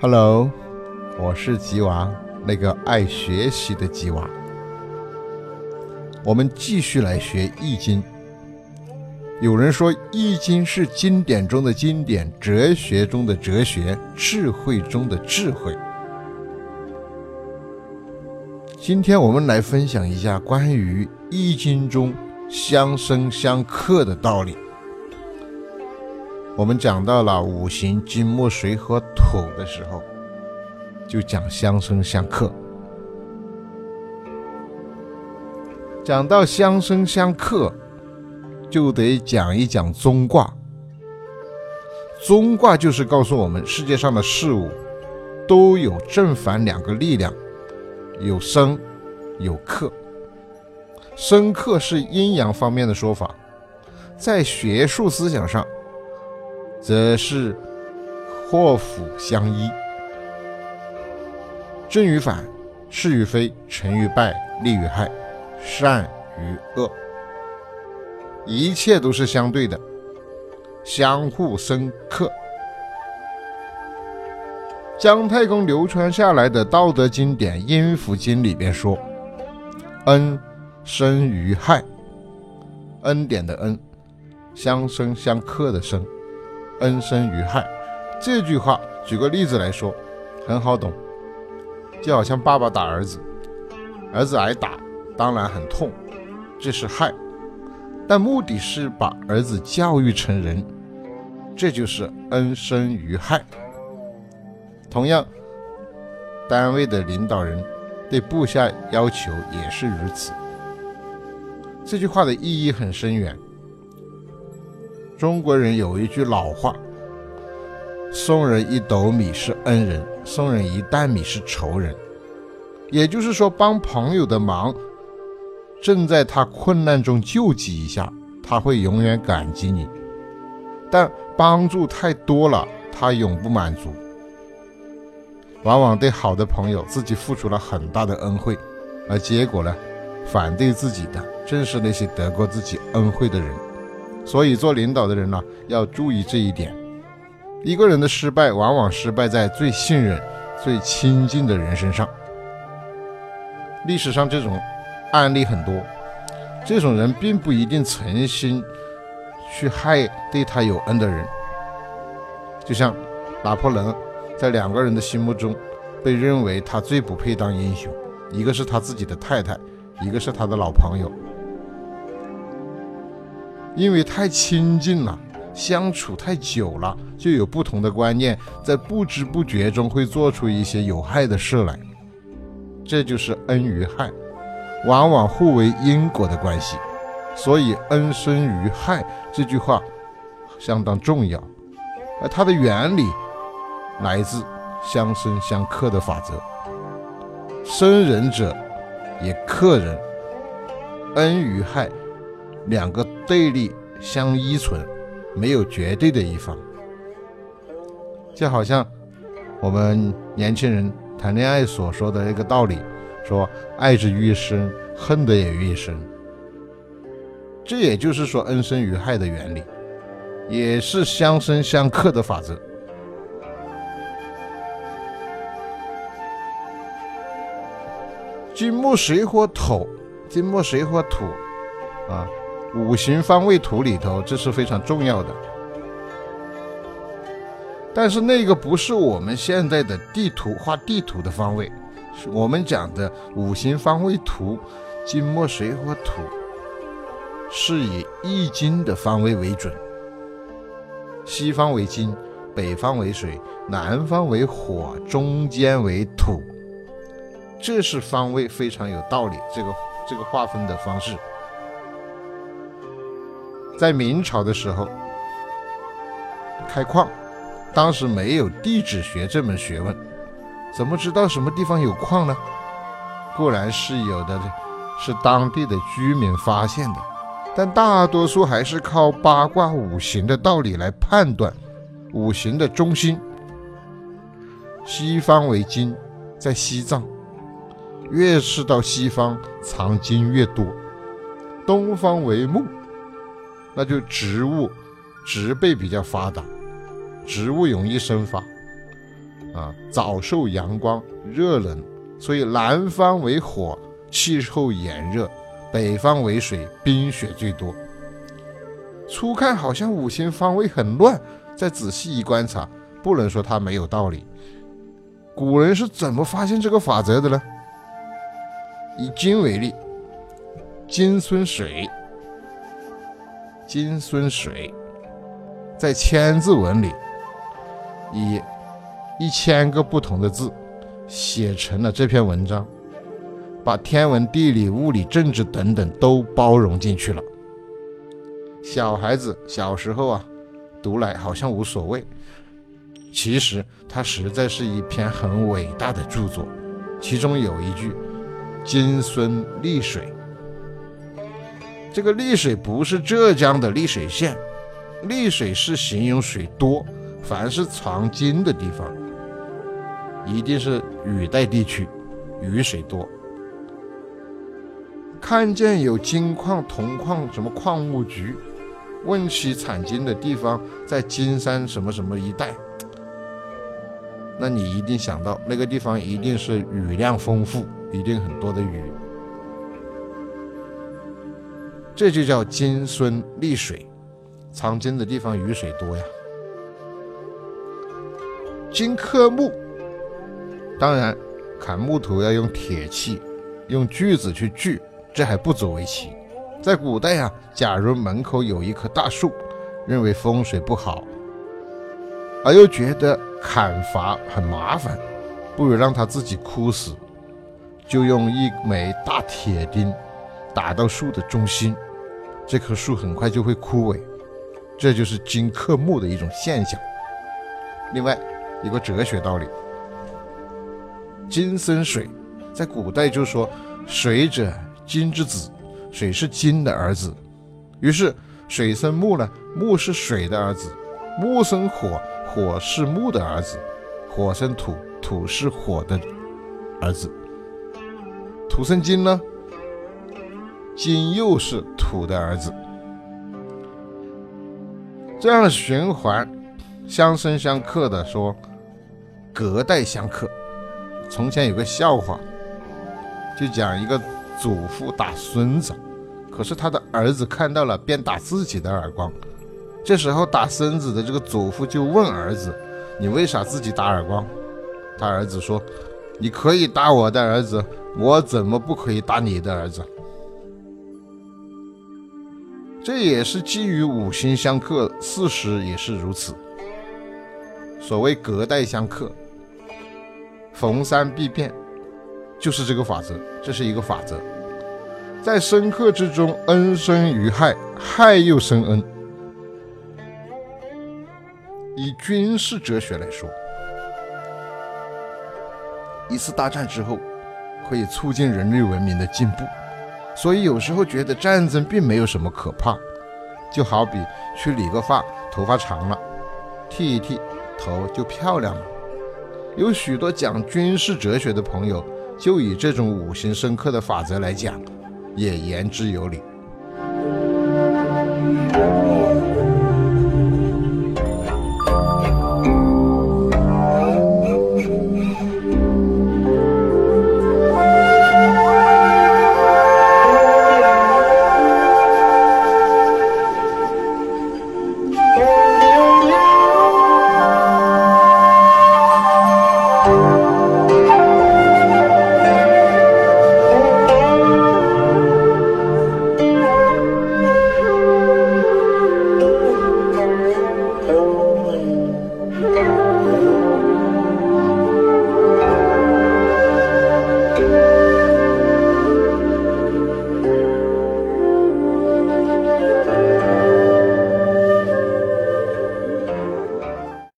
Hello，我是吉娃，那个爱学习的吉娃。我们继续来学《易经》。有人说，《易经》是经典中的经典，哲学中的哲学，智慧中的智慧。今天我们来分享一下关于《易经》中相生相克的道理。我们讲到了五行金木水火土的时候，就讲相生相克。讲到相生相克，就得讲一讲中卦。中卦就是告诉我们，世界上的事物都有正反两个力量，有生有克。生克是阴阳方面的说法，在学术思想上。则是祸福相依，正与反，是与非，成与败，利与害，善与恶，一切都是相对的，相互生克。姜太公流传下来的道德经典《阴符经》里边说：“恩生于害，恩典的恩，相生相克的生。”恩生于害，这句话举个例子来说，很好懂，就好像爸爸打儿子，儿子挨打，当然很痛，这是害，但目的是把儿子教育成人，这就是恩生于害。同样，单位的领导人对部下要求也是如此。这句话的意义很深远。中国人有一句老话：“送人一斗米是恩人，送人一担米是仇人。”也就是说，帮朋友的忙，正在他困难中救济一下，他会永远感激你；但帮助太多了，他永不满足。往往对好的朋友，自己付出了很大的恩惠，而结果呢，反对自己的正是那些得过自己恩惠的人。所以，做领导的人呢，要注意这一点。一个人的失败，往往失败在最信任、最亲近的人身上。历史上这种案例很多，这种人并不一定诚心去害对他有恩的人。就像拿破仑，在两个人的心目中，被认为他最不配当英雄，一个是他自己的太太，一个是他的老朋友。因为太亲近了，相处太久了，就有不同的观念，在不知不觉中会做出一些有害的事来。这就是恩与害，往往互为因果的关系。所以“恩生于害”这句话相当重要，而它的原理来自相生相克的法则。生人者也克人，恩与害。两个对立相依存，没有绝对的一方，就好像我们年轻人谈恋爱所说的那个道理，说爱之愈深，恨的也愈深。这也就是说恩生于害的原理，也是相生相克的法则。金木水火土，金木水火土，啊。五行方位图里头，这是非常重要的。但是那个不是我们现在的地图画地图的方位，我们讲的五行方位图，金木水火土，是以易经的方位为准。西方为金，北方为水，南方为火，中间为土，这是方位非常有道理。这个这个划分的方式。在明朝的时候，开矿，当时没有地质学这门学问，怎么知道什么地方有矿呢？固然是有的，是当地的居民发现的，但大多数还是靠八卦五行的道理来判断五行的中心。西方为金，在西藏，越是到西方藏金越多；东方为木，那就植物植被比较发达，植物容易生发，啊，早受阳光热冷，所以南方为火，气候炎热；北方为水，冰雪最多。初看好像五行方位很乱，再仔细一观察，不能说它没有道理。古人是怎么发现这个法则的呢？以金为例，金孙水，金孙水，在千字文里，以一千个不同的字写成了这篇文章，把天文、地理、物理、政治等等都包容进去了。小孩子小时候啊，读来好像无所谓，其实它实在是一篇很伟大的著作。其中有一句“金孙丽水”，这个丽水不是浙江的丽水县，丽水是形容水多，凡是藏金的地方，一定是雨带地区，雨水多。看见有金矿、铜矿，什么矿务局。问起产金的地方在金山什么什么一带，那你一定想到那个地方一定是雨量丰富，一定很多的雨，这就叫金孙丽水，藏金的地方雨水多呀。金克木，当然砍木头要用铁器，用锯子去锯，这还不足为奇。在古代啊，假如门口有一棵大树，认为风水不好，而又觉得砍伐很麻烦，不如让它自己枯死，就用一枚大铁钉打到树的中心，这棵树很快就会枯萎。这就是金克木的一种现象。另外，一个哲学道理：金生水，在古代就说水者金之子。水是金的儿子，于是水生木呢，木是水的儿子；木生火，火是木的儿子；火生土，土是火的儿子；土生金呢，金又是土的儿子。这样循环，相生相克的说，隔代相克。从前有个笑话，就讲一个。祖父打孙子，可是他的儿子看到了，便打自己的耳光。这时候打孙子的这个祖父就问儿子：“你为啥自己打耳光？”他儿子说：“你可以打我的儿子，我怎么不可以打你的儿子？”这也是基于五行相克，事实也是如此。所谓隔代相克，逢山必变，就是这个法则，这是一个法则。在深刻之中，恩生于害，害又生恩。以军事哲学来说，一次大战之后，可以促进人类文明的进步。所以有时候觉得战争并没有什么可怕，就好比去理个发，头发长了，剃一剃，头就漂亮了。有许多讲军事哲学的朋友，就以这种五行深刻的法则来讲。也言之有理。